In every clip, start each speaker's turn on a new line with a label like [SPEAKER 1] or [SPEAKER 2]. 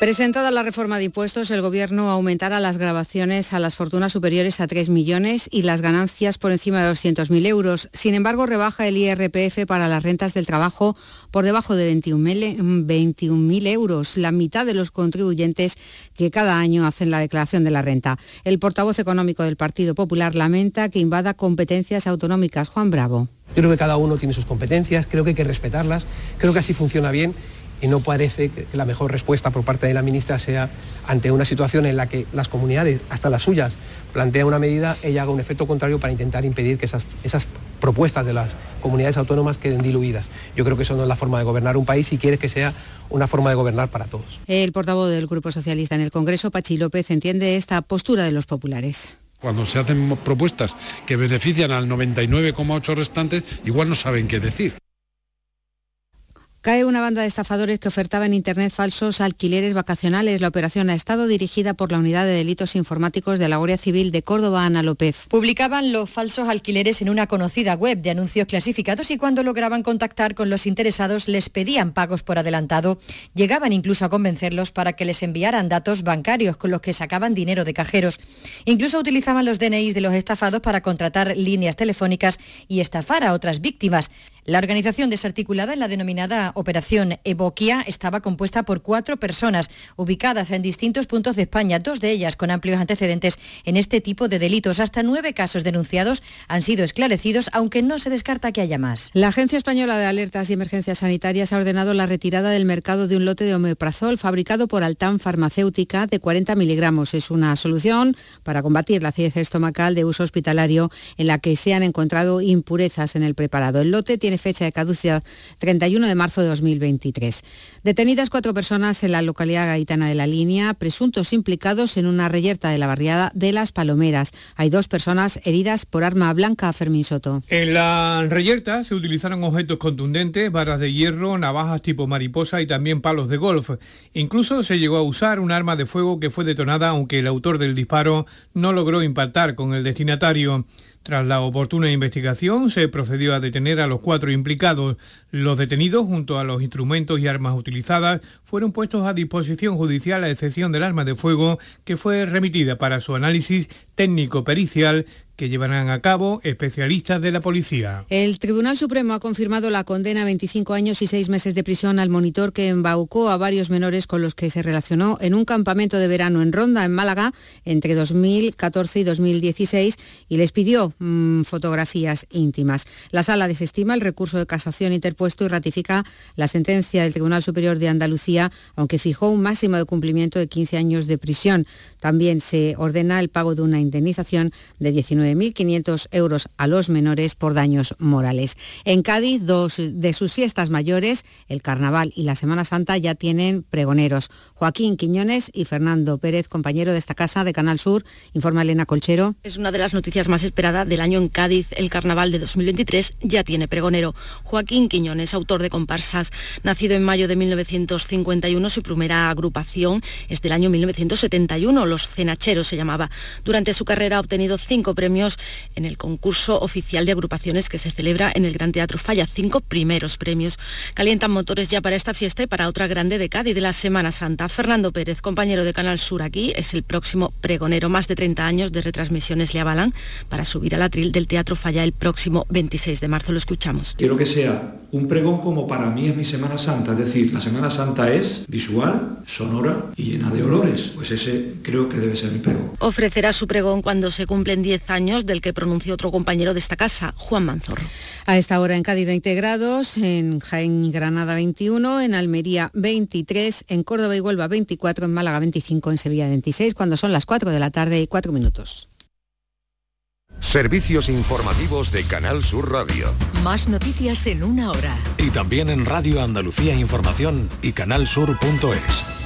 [SPEAKER 1] Presentada la reforma de impuestos, el Gobierno aumentará las grabaciones a las fortunas superiores a 3 millones y las ganancias por encima de 200.000 euros. Sin embargo, rebaja el IRPF para las rentas del trabajo por debajo de 21.000 euros, la mitad de los contribuyentes que cada año hacen la declaración de la renta. El portavoz económico del Partido Popular lamenta que invada competencias autonómicas. Juan Bravo.
[SPEAKER 2] Yo creo que cada uno tiene sus competencias, creo que hay que respetarlas, creo que así funciona bien y no parece que la mejor respuesta por parte de la ministra sea ante una situación en la que las comunidades, hasta las suyas, plantean una medida, ella haga un efecto contrario para intentar impedir que esas, esas propuestas de las comunidades autónomas queden diluidas. Yo creo que eso no es la forma de gobernar un país y quiere que sea una forma de gobernar para todos.
[SPEAKER 1] El portavoz del Grupo Socialista en el Congreso, Pachi López, entiende esta postura de los populares.
[SPEAKER 3] Cuando se hacen propuestas que benefician al 99,8 restantes, igual no saben qué decir.
[SPEAKER 1] Cae una banda de estafadores que ofertaba en Internet falsos alquileres vacacionales. La operación ha estado dirigida por la Unidad de Delitos Informáticos de la Guardia Civil de Córdoba, Ana López.
[SPEAKER 4] Publicaban los falsos alquileres en una conocida web de anuncios clasificados y cuando lograban contactar con los interesados les pedían pagos por adelantado. Llegaban incluso a convencerlos para que les enviaran datos bancarios con los que sacaban dinero de cajeros. Incluso utilizaban los DNIs de los estafados para contratar líneas telefónicas y estafar a otras víctimas. La organización desarticulada en la denominada Operación Evoquia estaba compuesta por cuatro personas ubicadas en distintos puntos de España, dos de ellas con amplios antecedentes en este tipo de delitos. Hasta nueve casos denunciados han sido esclarecidos, aunque no se descarta que haya más.
[SPEAKER 1] La Agencia Española de Alertas y Emergencias Sanitarias ha ordenado la retirada del mercado de un lote de omeprazol fabricado por Altam Farmacéutica de 40 miligramos. Es una solución para combatir la acidez estomacal de uso hospitalario en la que se han encontrado impurezas en el preparado. El lote tiene fecha de caducidad 31 de marzo de 2023. Detenidas cuatro personas en la localidad gaitana de la línea, presuntos implicados en una reyerta de la barriada de Las Palomeras. Hay dos personas heridas por arma blanca, Fermín Soto.
[SPEAKER 5] En la reyerta se utilizaron objetos contundentes, varas de hierro, navajas tipo mariposa y también palos de golf. Incluso se llegó a usar un arma de fuego que fue detonada aunque el autor del disparo no logró impactar con el destinatario. Tras la oportuna investigación, se procedió a detener a los cuatro implicados. Los detenidos, junto a los instrumentos y armas utilizadas, fueron puestos a disposición judicial a excepción del arma de fuego, que fue remitida para su análisis técnico-pericial que llevarán a cabo especialistas de la policía.
[SPEAKER 1] El Tribunal Supremo ha confirmado la condena a 25 años y 6 meses de prisión al monitor que embaucó a varios menores con los que se relacionó en un campamento de verano en Ronda, en Málaga, entre 2014 y 2016 y les pidió mmm, fotografías íntimas. La sala desestima el recurso de casación interpuesto y ratifica la sentencia del Tribunal Superior de Andalucía, aunque fijó un máximo de cumplimiento de 15 años de prisión. También se ordena el pago de una indemnización de 19.500 euros a los menores por daños morales. En Cádiz, dos de sus fiestas mayores, el Carnaval y la Semana Santa, ya tienen pregoneros. Joaquín Quiñones y Fernando Pérez, compañero de esta casa de Canal Sur, informa Elena Colchero.
[SPEAKER 6] Es una de las noticias más esperadas del año en Cádiz. El Carnaval de 2023 ya tiene pregonero. Joaquín Quiñones, autor de comparsas, nacido en mayo de 1951, su primera agrupación es del año 1971, Los Cenacheros se llamaba. Durante su carrera ha obtenido cinco premios en el concurso oficial de agrupaciones que se celebra en el Gran Teatro Falla. Cinco primeros premios. Calientan motores ya para esta fiesta y para otra grande de Cádiz de la Semana Santa. Fernando Pérez, compañero de Canal Sur aquí, es el próximo pregonero. Más de 30 años de retransmisiones le avalan para subir al atril del Teatro Falla el próximo 26 de marzo. Lo escuchamos.
[SPEAKER 7] Quiero que sea un pregón como para mí es mi Semana Santa. Es decir, la Semana Santa es visual, sonora y llena de olores. Pues ese creo que debe ser mi pregón.
[SPEAKER 6] Ofrecerá su pregón cuando se cumplen 10 años del que pronunció otro compañero de esta casa, Juan Manzorro.
[SPEAKER 1] A esta hora en Cádiz 20 grados, en Jaén y Granada 21, en Almería 23, en Córdoba y Huelva 24, en Málaga 25, en Sevilla 26, cuando son las 4 de la tarde y 4 minutos.
[SPEAKER 8] Servicios informativos de Canal Sur Radio.
[SPEAKER 9] Más noticias en una hora.
[SPEAKER 10] Y también en Radio Andalucía Información y canalsur.es.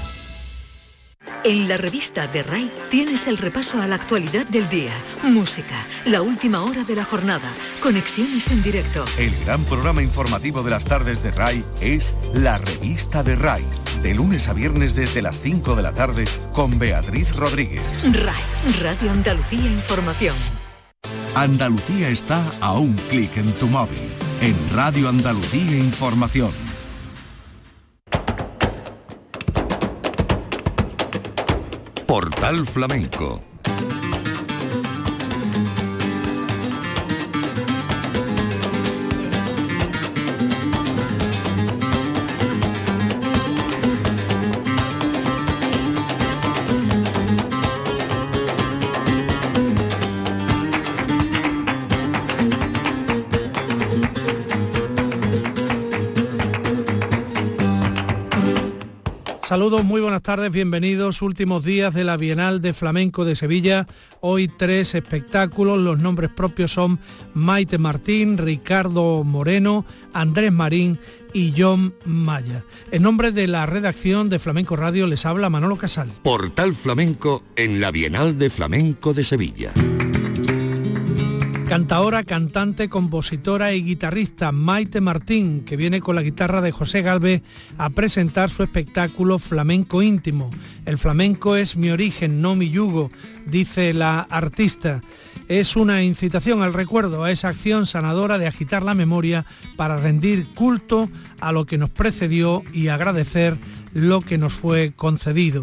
[SPEAKER 9] En la revista de RAI tienes el repaso a la actualidad del día, música, la última hora de la jornada, conexiones en directo.
[SPEAKER 11] El gran programa informativo de las tardes de RAI es La revista de RAI, de lunes a viernes desde las 5 de la tarde con Beatriz Rodríguez.
[SPEAKER 9] RAI, Radio Andalucía Información.
[SPEAKER 11] Andalucía está a un clic en tu móvil. En Radio Andalucía Información.
[SPEAKER 8] Portal Flamenco
[SPEAKER 12] Saludos, muy buenas tardes, bienvenidos. Últimos días de la Bienal de Flamenco de Sevilla. Hoy tres espectáculos. Los nombres propios son Maite Martín, Ricardo Moreno, Andrés Marín y John Maya. En nombre de la redacción de Flamenco Radio les habla Manolo Casal.
[SPEAKER 8] Portal Flamenco en la Bienal de Flamenco de Sevilla.
[SPEAKER 12] Cantaora, cantante, compositora y guitarrista Maite Martín, que viene con la guitarra de José Galvez a presentar su espectáculo Flamenco Íntimo. El flamenco es mi origen, no mi yugo, dice la artista. Es una incitación al recuerdo, a esa acción sanadora de agitar la memoria para rendir culto a lo que nos precedió y agradecer lo que nos fue concedido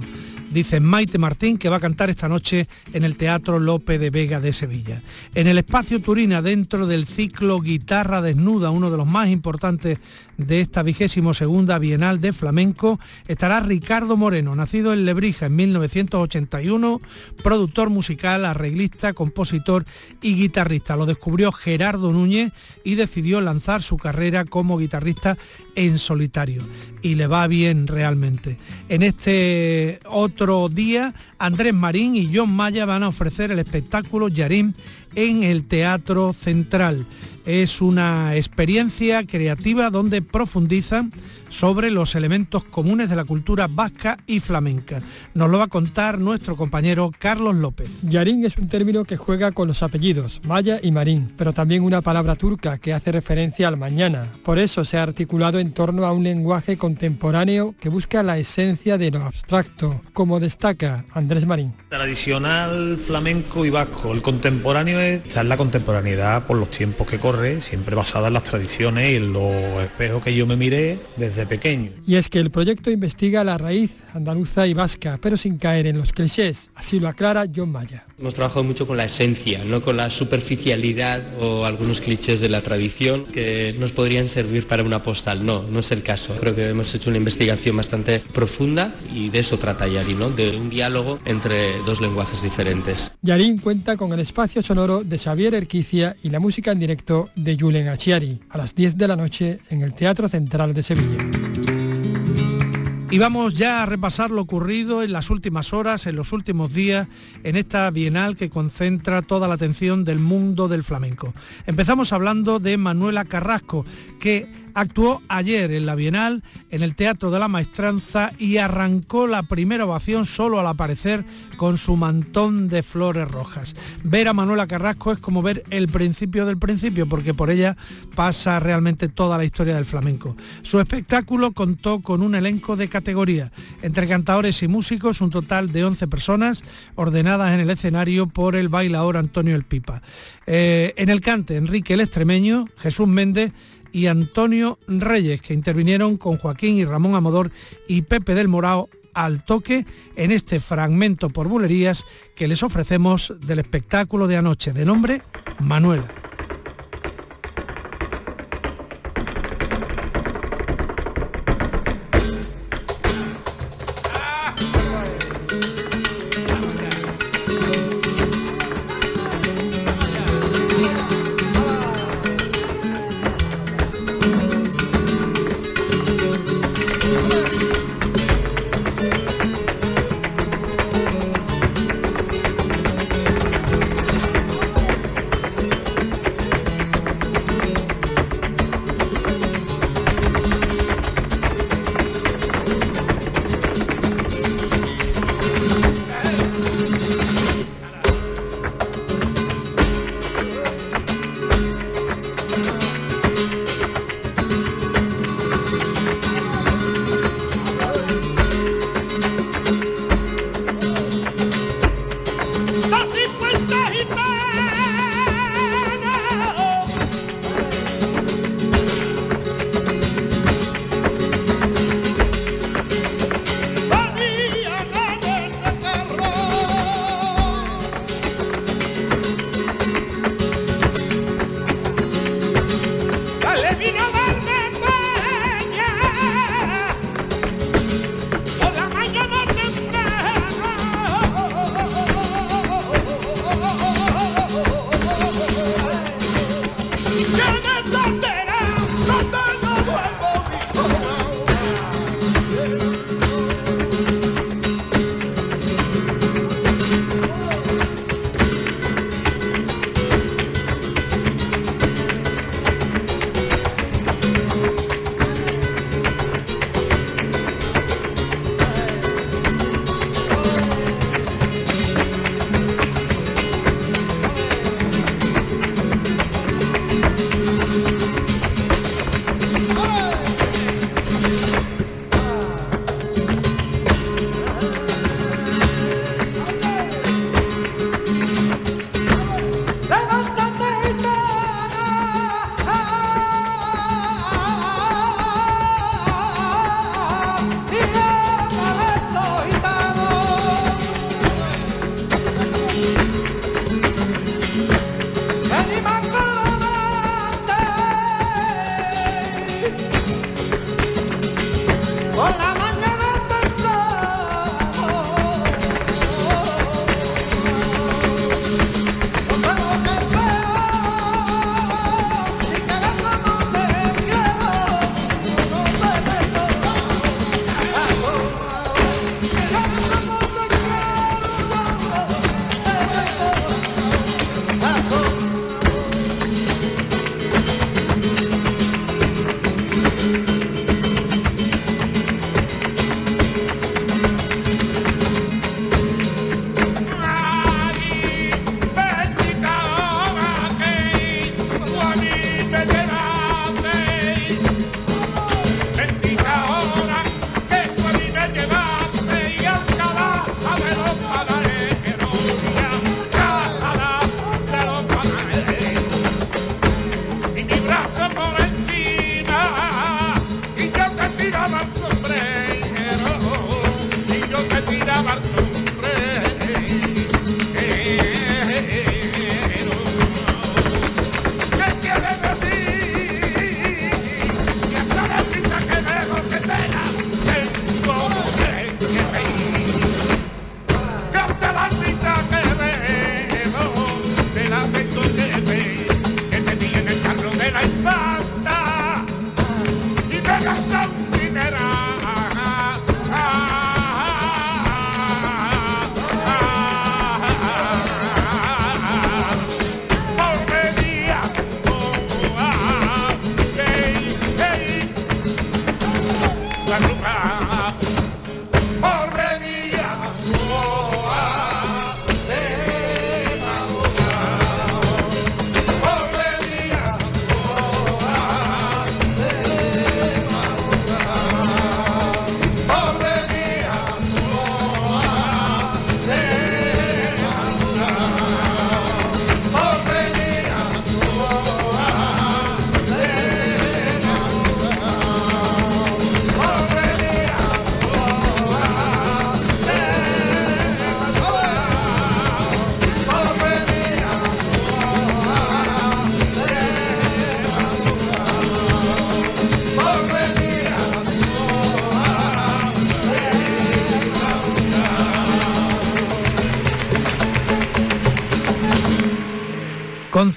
[SPEAKER 12] dice Maite Martín, que va a cantar esta noche en el Teatro Lope de Vega de Sevilla. En el espacio Turina, dentro del ciclo Guitarra Desnuda, uno de los más importantes de esta vigésimo segunda Bienal de Flamenco, estará Ricardo Moreno, nacido en Lebrija en 1981, productor musical, arreglista, compositor y guitarrista. Lo descubrió Gerardo Núñez y decidió lanzar su carrera como guitarrista en solitario. Y le va bien realmente. En este otro día, Andrés Marín y John Maya van a ofrecer el espectáculo Yarim en el Teatro Central. Es una experiencia creativa donde profundizan sobre los elementos comunes de la cultura vasca y flamenca. Nos lo va a contar nuestro compañero Carlos López.
[SPEAKER 13] Yarín es un término que juega con los apellidos, Maya y Marín, pero también una palabra turca que hace referencia al mañana. Por eso se ha articulado en torno a un lenguaje contemporáneo que busca la esencia de lo abstracto, como destaca Andrés Marín.
[SPEAKER 14] Tradicional flamenco y vasco, el contemporáneo está en la contemporaneidad por los tiempos que siempre basada en las tradiciones y en los espejos que yo me miré desde pequeño.
[SPEAKER 13] Y es que el proyecto investiga la raíz andaluza y vasca, pero sin caer en los clichés. Así lo aclara John Maya.
[SPEAKER 15] Hemos trabajado mucho con la esencia, no con la superficialidad o algunos clichés de la tradición que nos podrían servir para una postal. No, no es el caso. Creo que hemos hecho una investigación bastante profunda y de eso trata Yarín, ¿no? de un diálogo entre dos lenguajes diferentes.
[SPEAKER 13] Yarín cuenta con el espacio sonoro de Xavier Erquicia y la música en directo de Julen Achiari a las 10 de la noche en el Teatro Central de Sevilla.
[SPEAKER 12] Y vamos ya a repasar lo ocurrido en las últimas horas, en los últimos días, en esta bienal que concentra toda la atención del mundo del flamenco. Empezamos hablando de Manuela Carrasco, que actuó ayer en la Bienal en el Teatro de la Maestranza y arrancó la primera ovación solo al aparecer con su mantón de flores rojas. Ver a Manuela Carrasco es como ver el principio del principio porque por ella pasa realmente toda la historia del flamenco. Su espectáculo contó con un elenco de categoría, entre cantadores y músicos, un total de 11 personas ordenadas en el escenario por el bailador Antonio El Pipa. Eh, en el cante, Enrique el Extremeño, Jesús Méndez, y Antonio Reyes, que intervinieron con Joaquín y Ramón Amodor y Pepe del Morao al toque en este fragmento por bulerías que les ofrecemos del espectáculo de anoche de nombre Manuel.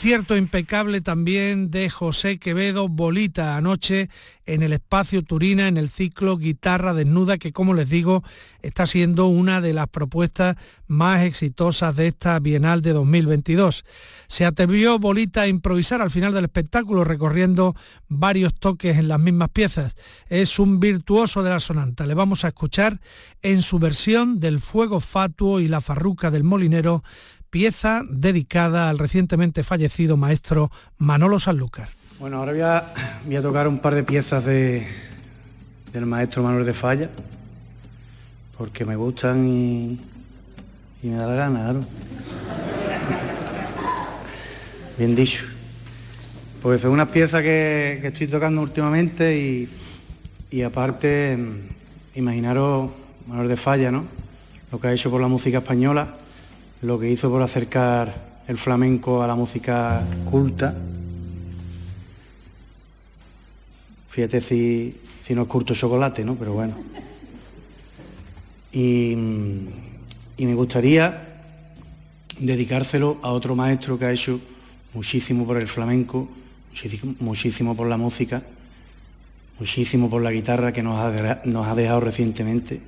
[SPEAKER 12] Concierto impecable también de José Quevedo Bolita anoche en el espacio Turina en el ciclo Guitarra Desnuda que como les digo está siendo una de las propuestas más exitosas de esta Bienal de 2022. Se atrevió Bolita a improvisar al final del espectáculo recorriendo varios toques en las mismas piezas. Es un virtuoso de la sonanta. Le vamos a escuchar en su versión del Fuego Fatuo y la Farruca del Molinero pieza dedicada al recientemente fallecido maestro Manolo Sanlúcar.
[SPEAKER 16] Bueno, ahora voy a, tocar un par de piezas de, del maestro Manuel de Falla, porque me gustan y, me da la gana, claro. Bien dicho. Pues es una pieza que, que estoy tocando últimamente y, y aparte, imaginaros Manuel de Falla, ¿no? Lo que ha hecho por la música española lo que hizo por acercar el flamenco a la música culta. Fíjate si, si no es curto chocolate, ¿no? Pero bueno. Y, me gustaría dedicárselo a otro maestro que ha hecho muchísimo por el flamenco, muchísimo, por la música, muchísimo por la guitarra que nos ha, dejado recientemente,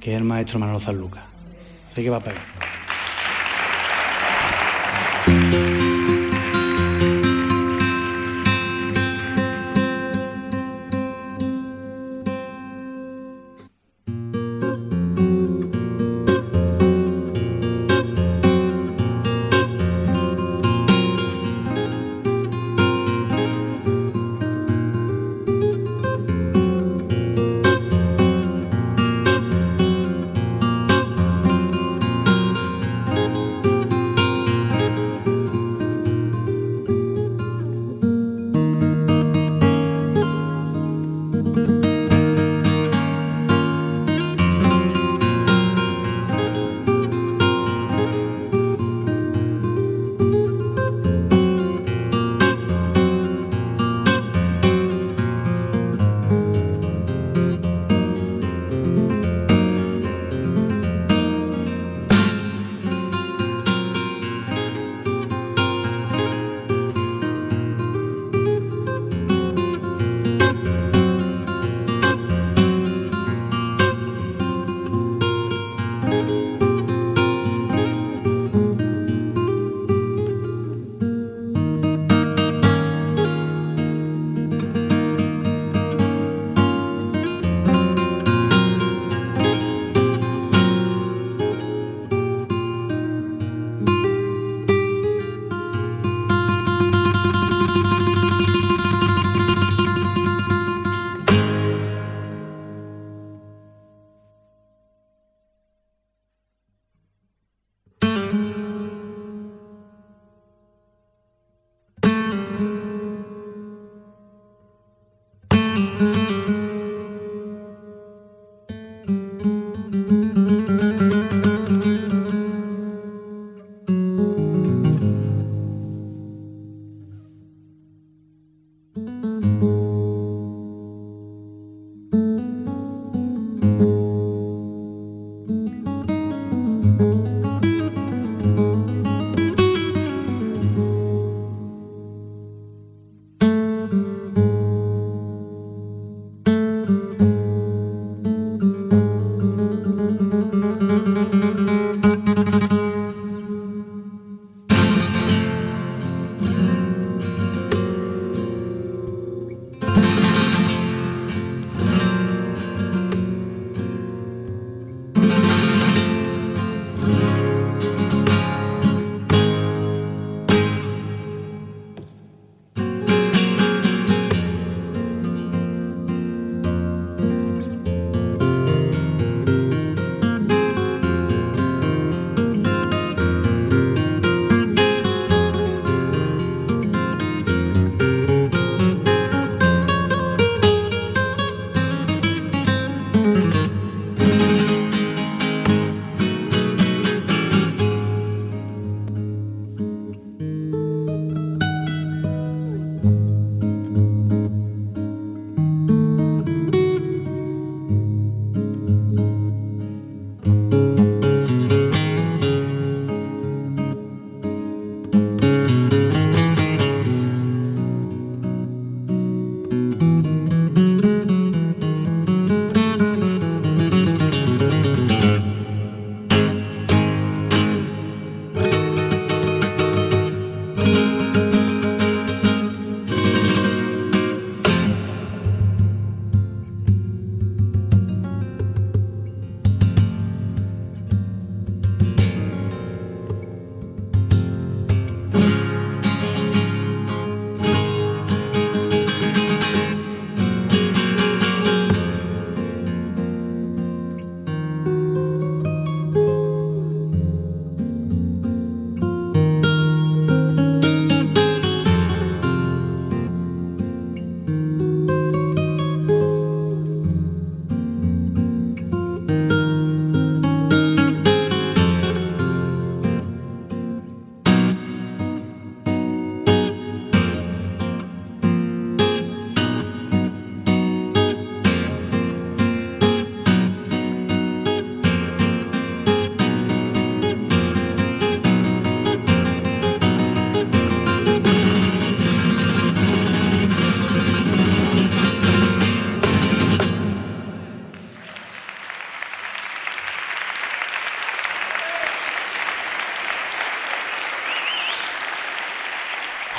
[SPEAKER 16] que es el maestro Manuel Zanluca. Así que va a pegar.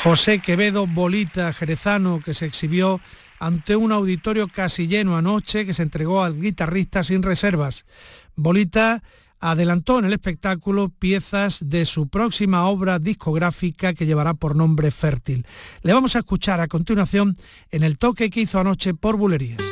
[SPEAKER 12] José Quevedo Bolita, jerezano, que se exhibió ante un auditorio casi lleno anoche, que se entregó al guitarrista sin reservas. Bolita adelantó en el espectáculo piezas de su próxima obra discográfica que llevará por nombre Fértil. Le vamos a escuchar a continuación en el toque que hizo anoche por Bulerías.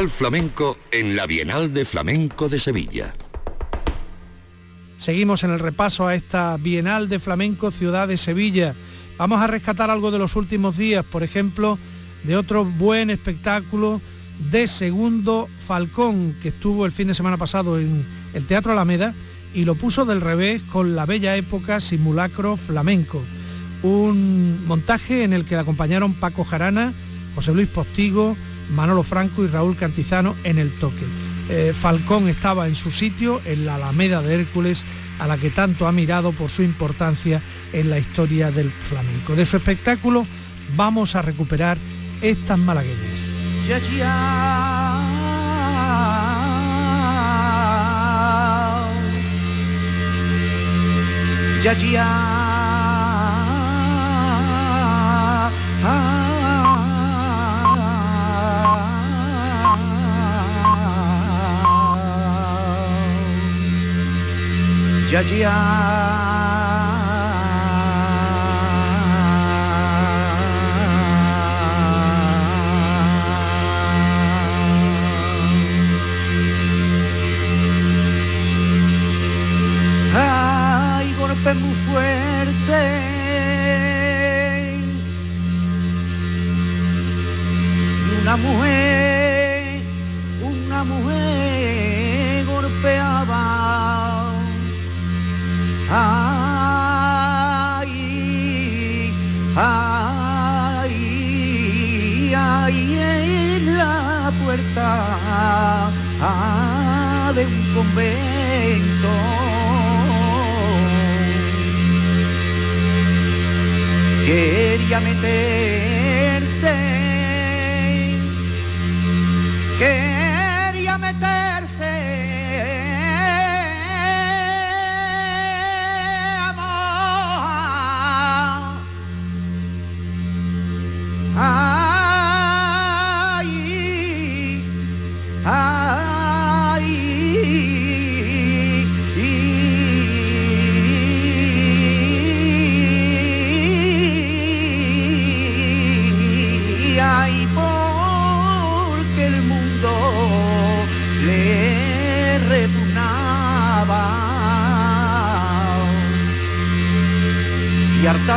[SPEAKER 8] Portal Flamenco en la Bienal de Flamenco de Sevilla.
[SPEAKER 12] Seguimos en el repaso a esta Bienal de Flamenco Ciudad de Sevilla. Vamos a rescatar algo de los últimos días, por ejemplo, de otro buen espectáculo de Segundo Falcón, que estuvo el fin de semana pasado en el Teatro Alameda y lo puso del revés con la bella época simulacro flamenco. Un montaje en el que acompañaron Paco Jarana, José Luis Postigo, Manolo Franco y Raúl Cantizano en el toque. Eh, Falcón estaba en su sitio, en la Alameda de Hércules, a la que tanto ha mirado por su importancia en la historia del flamenco. De su espectáculo vamos a recuperar estas malagueñas.
[SPEAKER 17] ya ya ya ya. Ay, golpe muy fuerte. Una mujer. Ay, ay, ay, en la puerta de un convento. Quería meterse,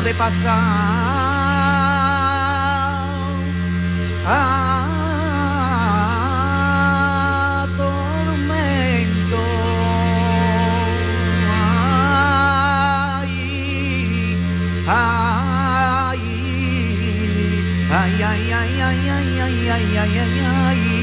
[SPEAKER 17] de pasar a tormento. Ay, ay, ay, ay, ay, ay, ay, ay, ay, ay, ay.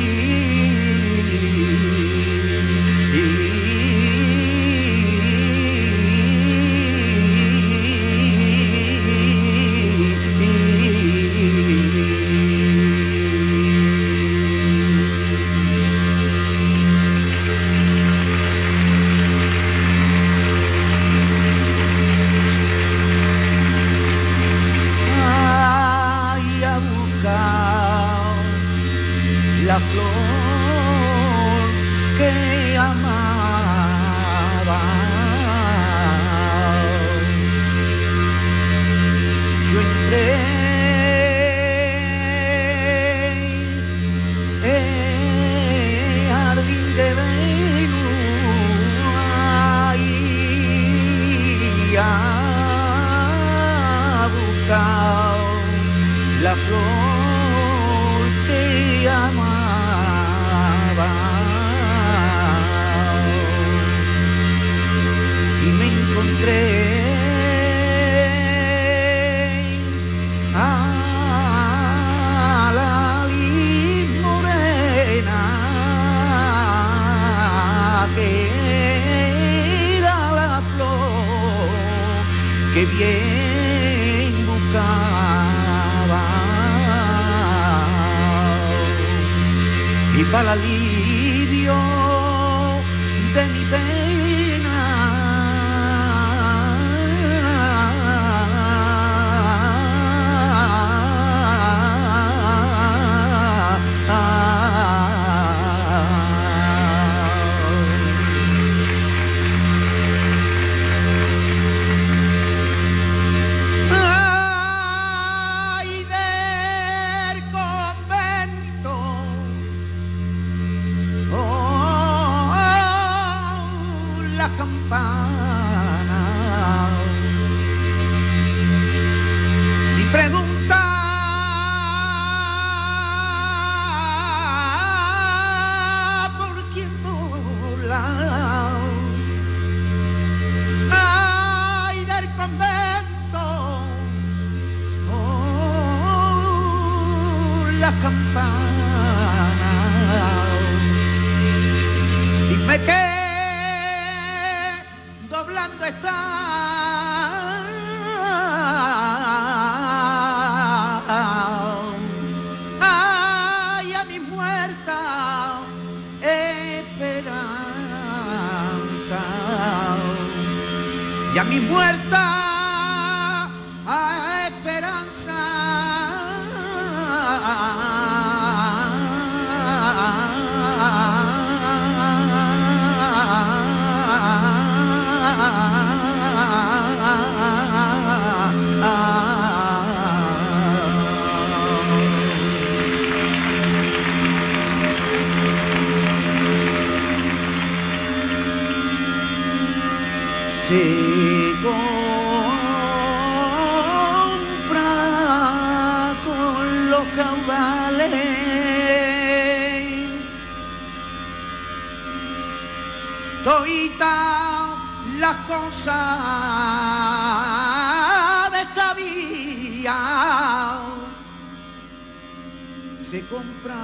[SPEAKER 17] se compra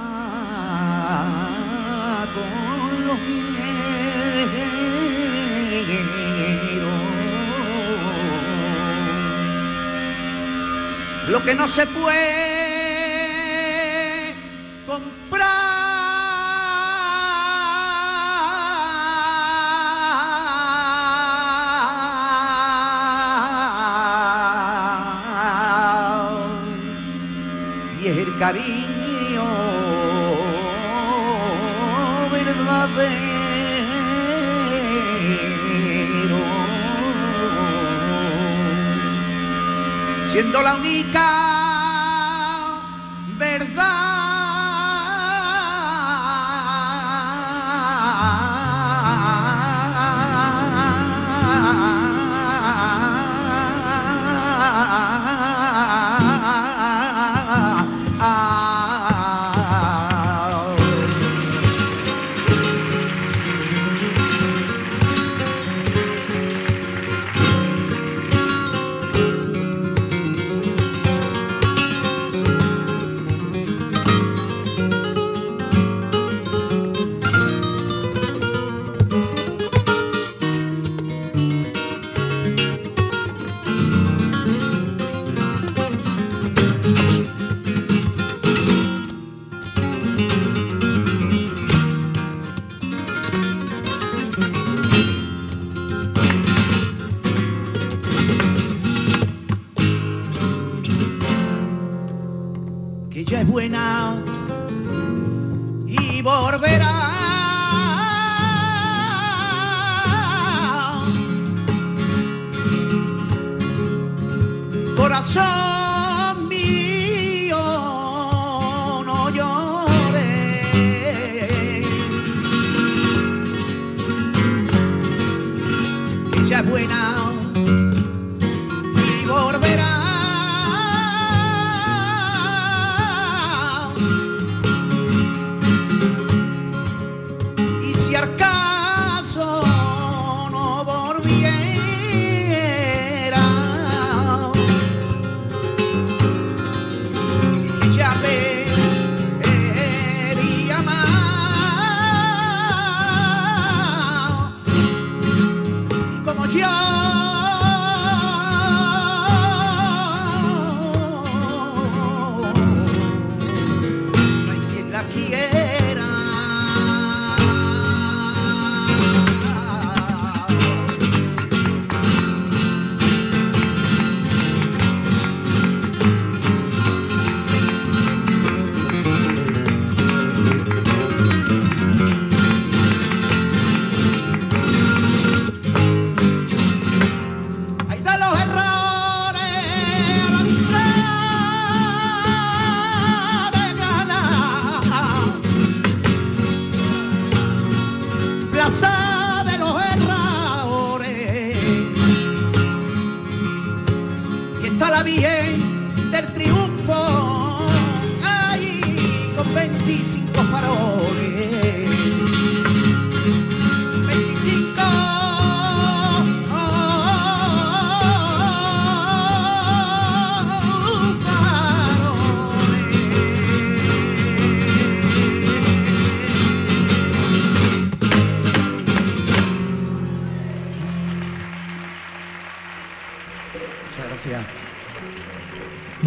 [SPEAKER 17] con los dineros. Lo que no se puede comprar. y el cariño. siendo la única corazón.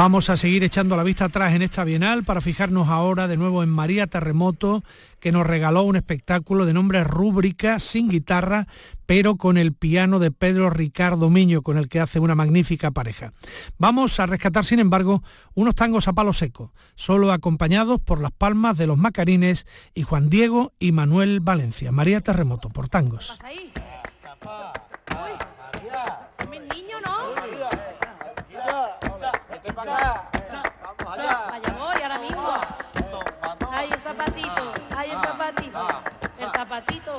[SPEAKER 12] Vamos a seguir echando la vista atrás en esta Bienal para fijarnos ahora de nuevo en María Terremoto, que nos regaló un espectáculo de nombre Rúbrica, sin guitarra, pero con el piano de Pedro Ricardo Miño, con el que hace una magnífica pareja. Vamos a rescatar, sin embargo, unos tangos a palo seco, solo acompañados por las palmas de los Macarines y Juan Diego y Manuel Valencia. María Terremoto, por tangos.
[SPEAKER 18] Vaya voy ahora mismo. Ay, el zapatito, ay, el zapatito, el zapatito.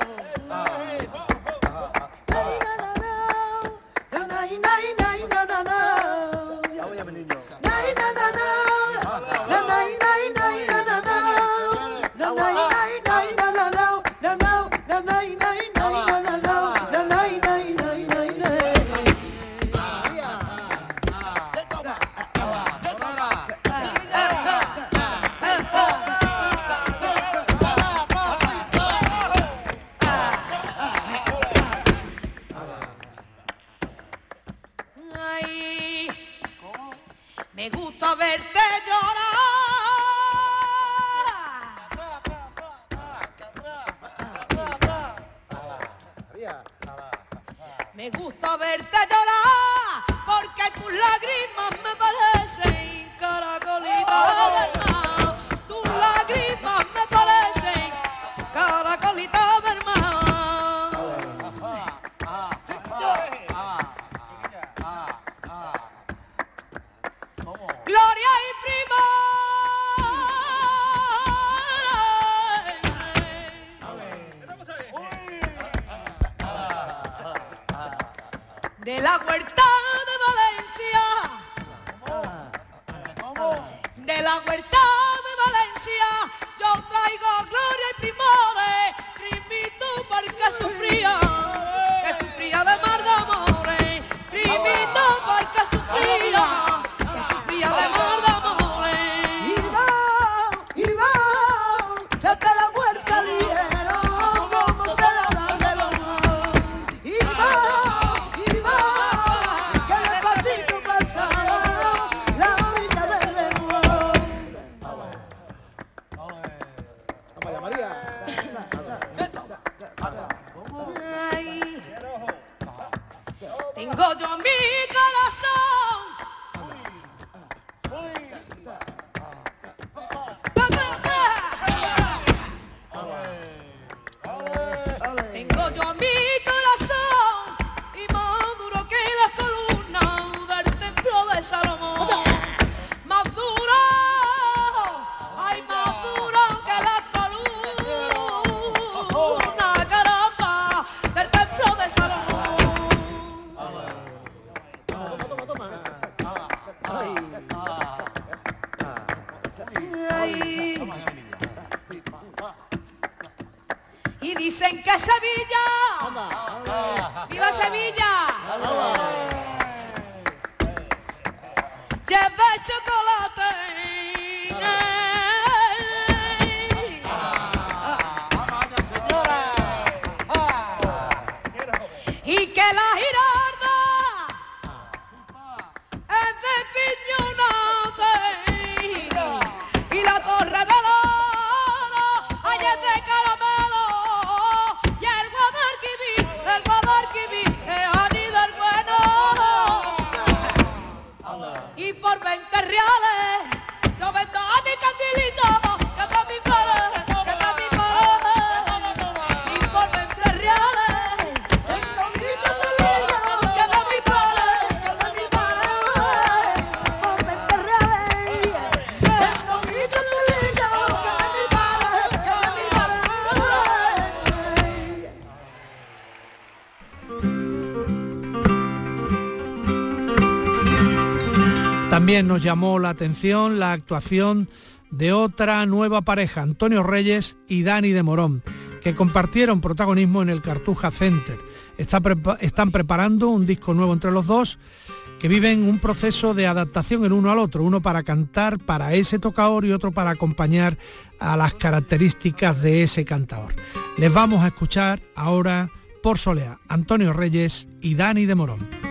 [SPEAKER 19] Nos llamó la atención la actuación de otra nueva pareja, Antonio Reyes y Dani de Morón, que compartieron protagonismo en el Cartuja Center. están preparando un disco nuevo entre los dos que viven un proceso de adaptación el uno al otro, uno para cantar para ese tocador y otro para acompañar a las características de ese cantador. Les vamos a escuchar ahora por Solea, Antonio Reyes y Dani de Morón.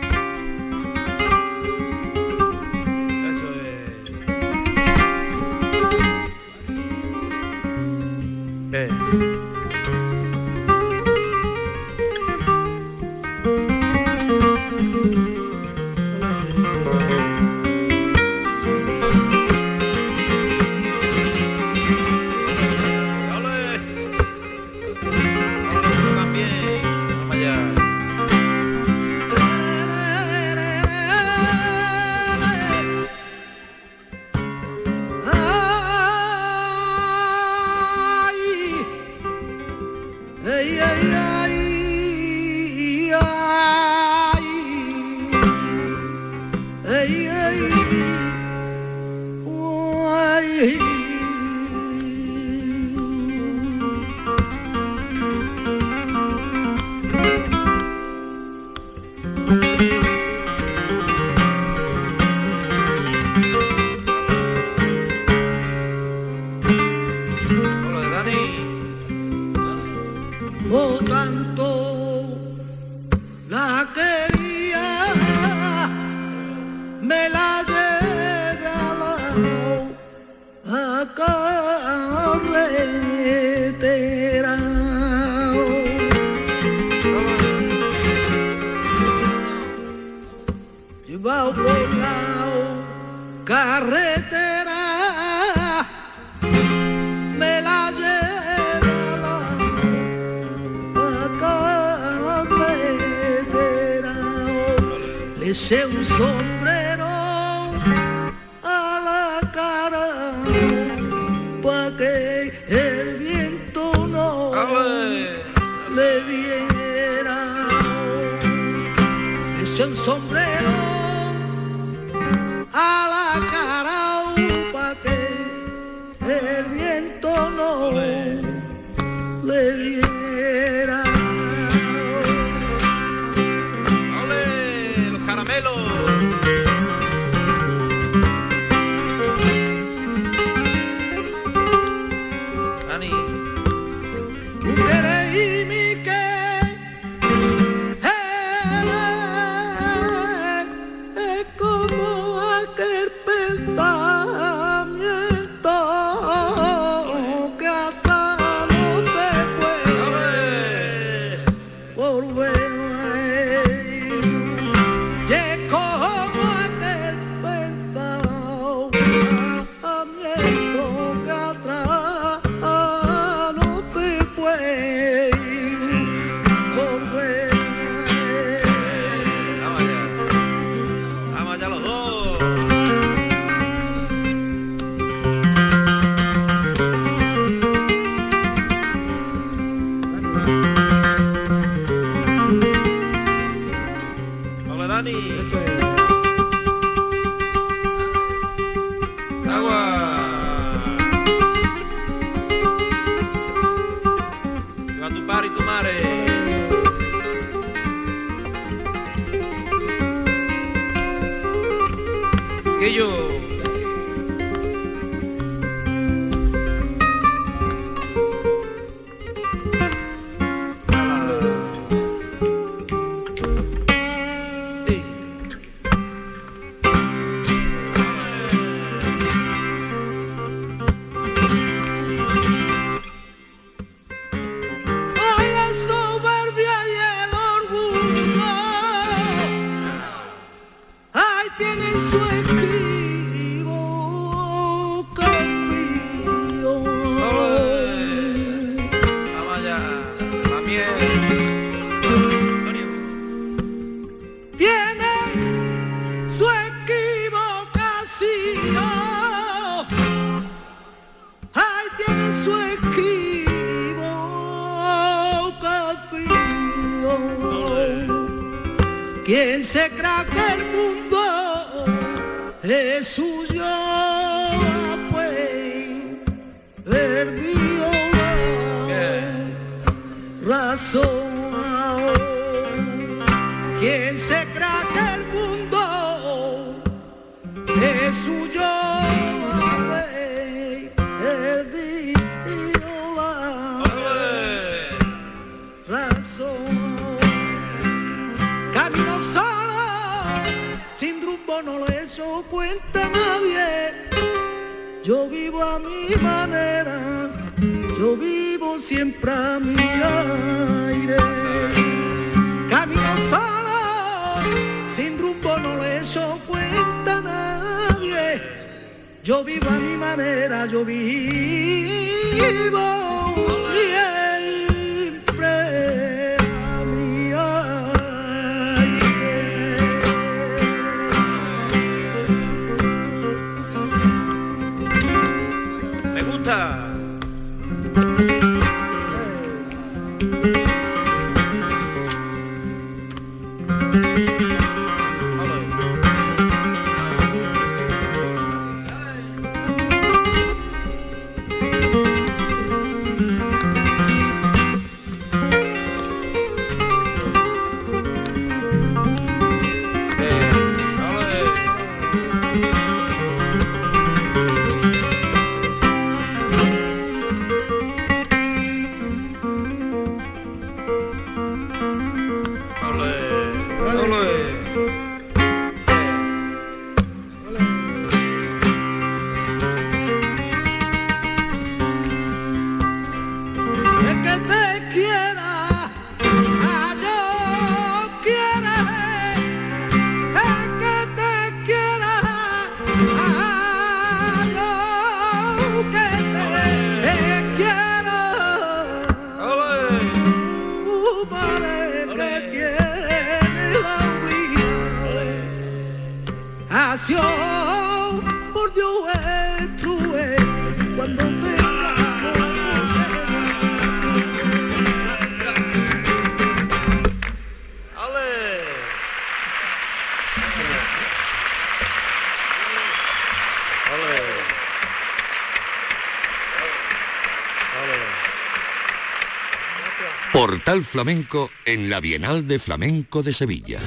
[SPEAKER 8] Flamenco en la Bienal de Flamenco de Sevilla.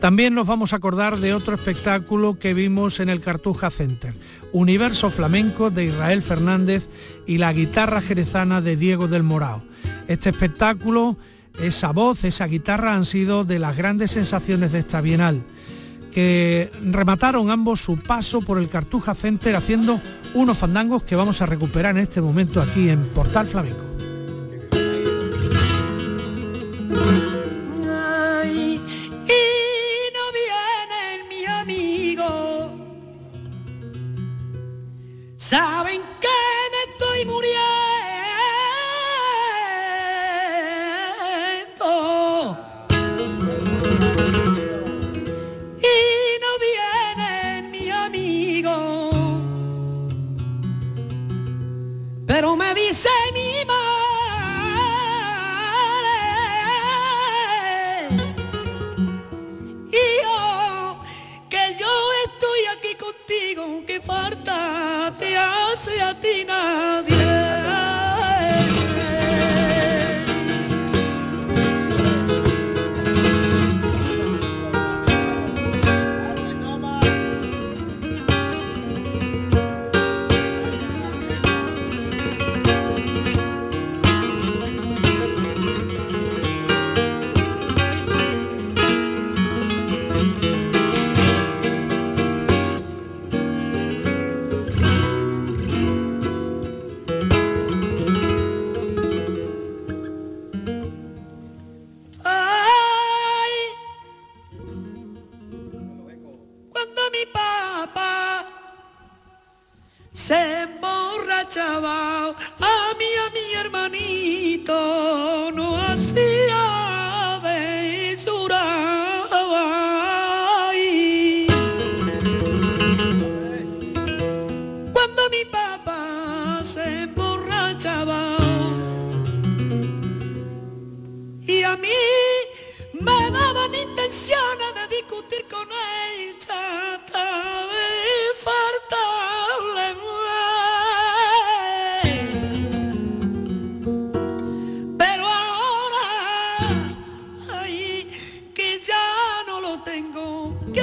[SPEAKER 12] También nos vamos a acordar de otro espectáculo que vimos en el Cartuja Center, Universo Flamenco de Israel Fernández y la guitarra jerezana de Diego del Morao. Este espectáculo, esa voz, esa guitarra han sido de las grandes sensaciones de esta Bienal, que remataron ambos su paso por el Cartuja Center haciendo unos fandangos que vamos a recuperar en este momento aquí en Portal Flamenco.
[SPEAKER 18] Saben me estoy muriendo.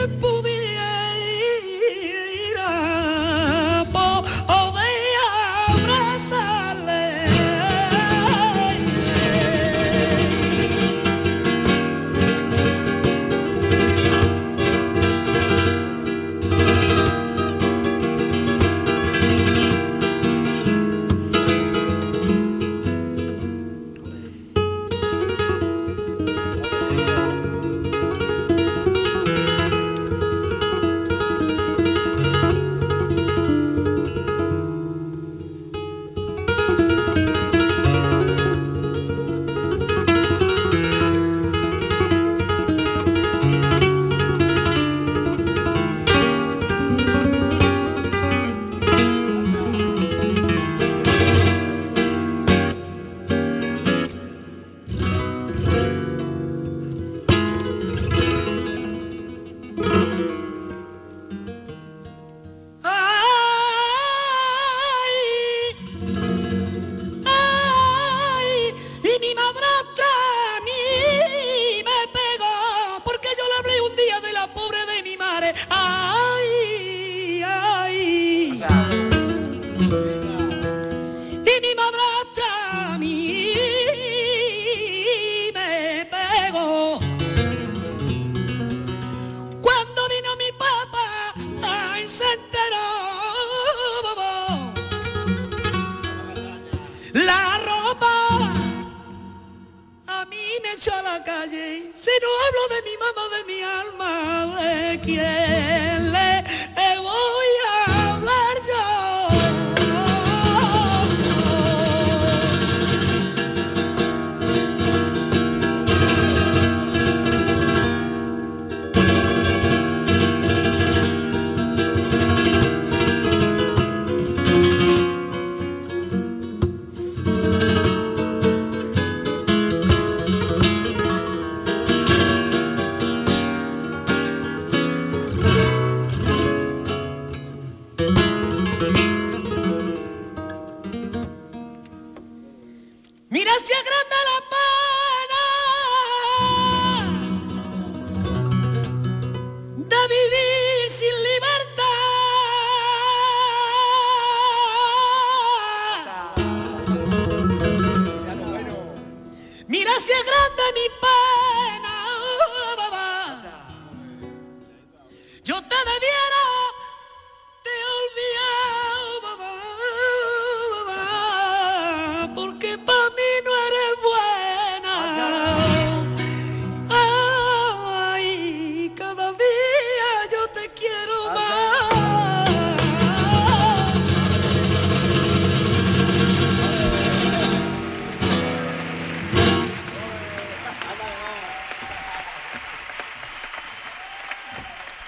[SPEAKER 18] people.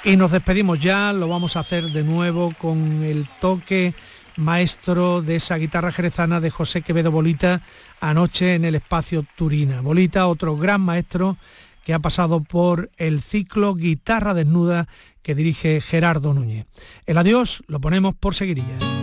[SPEAKER 12] Y nos despedimos ya, lo vamos a hacer de nuevo con el toque maestro de esa guitarra jerezana de José Quevedo Bolita anoche en el espacio Turina. Bolita, otro gran maestro que ha pasado por el ciclo Guitarra Desnuda que dirige Gerardo Núñez. El adiós lo ponemos por seguirillas.